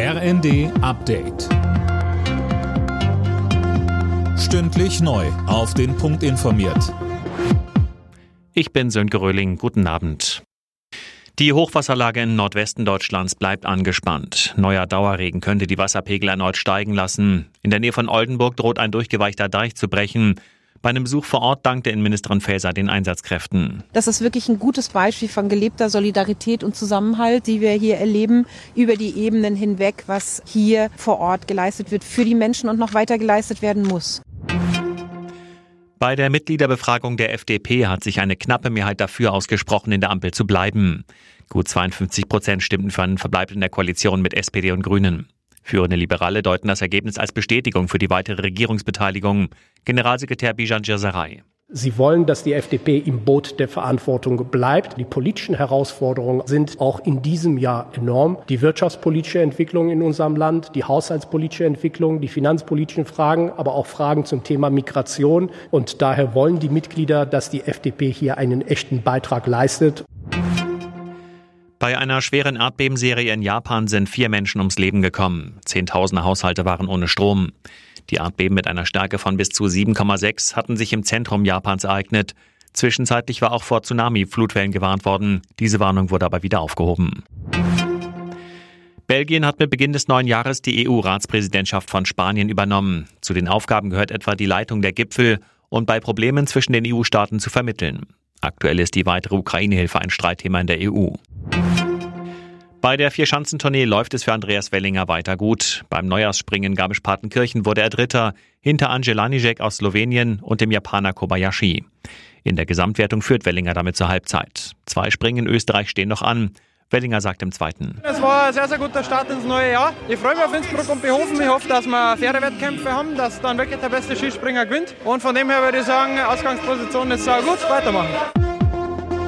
RND Update. Stündlich neu. Auf den Punkt informiert. Ich bin Sönke Röhling. Guten Abend. Die Hochwasserlage im Nordwesten Deutschlands bleibt angespannt. Neuer Dauerregen könnte die Wasserpegel erneut steigen lassen. In der Nähe von Oldenburg droht ein durchgeweichter Deich zu brechen. Bei einem Besuch vor Ort dankte Innenministerin Faeser den Einsatzkräften. Das ist wirklich ein gutes Beispiel von gelebter Solidarität und Zusammenhalt, die wir hier erleben, über die Ebenen hinweg, was hier vor Ort geleistet wird für die Menschen und noch weiter geleistet werden muss. Bei der Mitgliederbefragung der FDP hat sich eine knappe Mehrheit dafür ausgesprochen, in der Ampel zu bleiben. Gut 52 Prozent stimmten für einen Verbleib in der Koalition mit SPD und Grünen. Führende Liberale deuten das Ergebnis als Bestätigung für die weitere Regierungsbeteiligung. Generalsekretär Bijan Djazarei. Sie wollen, dass die FDP im Boot der Verantwortung bleibt. Die politischen Herausforderungen sind auch in diesem Jahr enorm. Die wirtschaftspolitische Entwicklung in unserem Land, die haushaltspolitische Entwicklung, die finanzpolitischen Fragen, aber auch Fragen zum Thema Migration. Und daher wollen die Mitglieder, dass die FDP hier einen echten Beitrag leistet. Bei einer schweren Erdbebenserie in Japan sind vier Menschen ums Leben gekommen. Zehntausende Haushalte waren ohne Strom. Die Erdbeben mit einer Stärke von bis zu 7,6 hatten sich im Zentrum Japans ereignet. Zwischenzeitlich war auch vor Tsunami-Flutwellen gewarnt worden. Diese Warnung wurde aber wieder aufgehoben. Belgien hat mit Beginn des neuen Jahres die EU-Ratspräsidentschaft von Spanien übernommen. Zu den Aufgaben gehört etwa die Leitung der Gipfel und bei Problemen zwischen den EU-Staaten zu vermitteln. Aktuell ist die weitere Ukraine-Hilfe ein Streitthema in der EU. Bei der Vierschanzentournee läuft es für Andreas Wellinger weiter gut. Beim Neujahrsspringen Garmisch-Partenkirchen wurde er Dritter hinter Angelanijek aus Slowenien und dem Japaner Kobayashi. In der Gesamtwertung führt Wellinger damit zur Halbzeit. Zwei Springen in Österreich stehen noch an. Wellinger sagt im zweiten. Es war ein sehr, sehr guter Start ins neue Jahr. Ich freue mich auf Innsbruck und Behofen. Ich hoffe, dass wir faire Wettkämpfe haben, dass dann wirklich der beste Skispringer gewinnt. Und von dem her würde ich sagen, Ausgangsposition ist sehr gut. Weitermachen.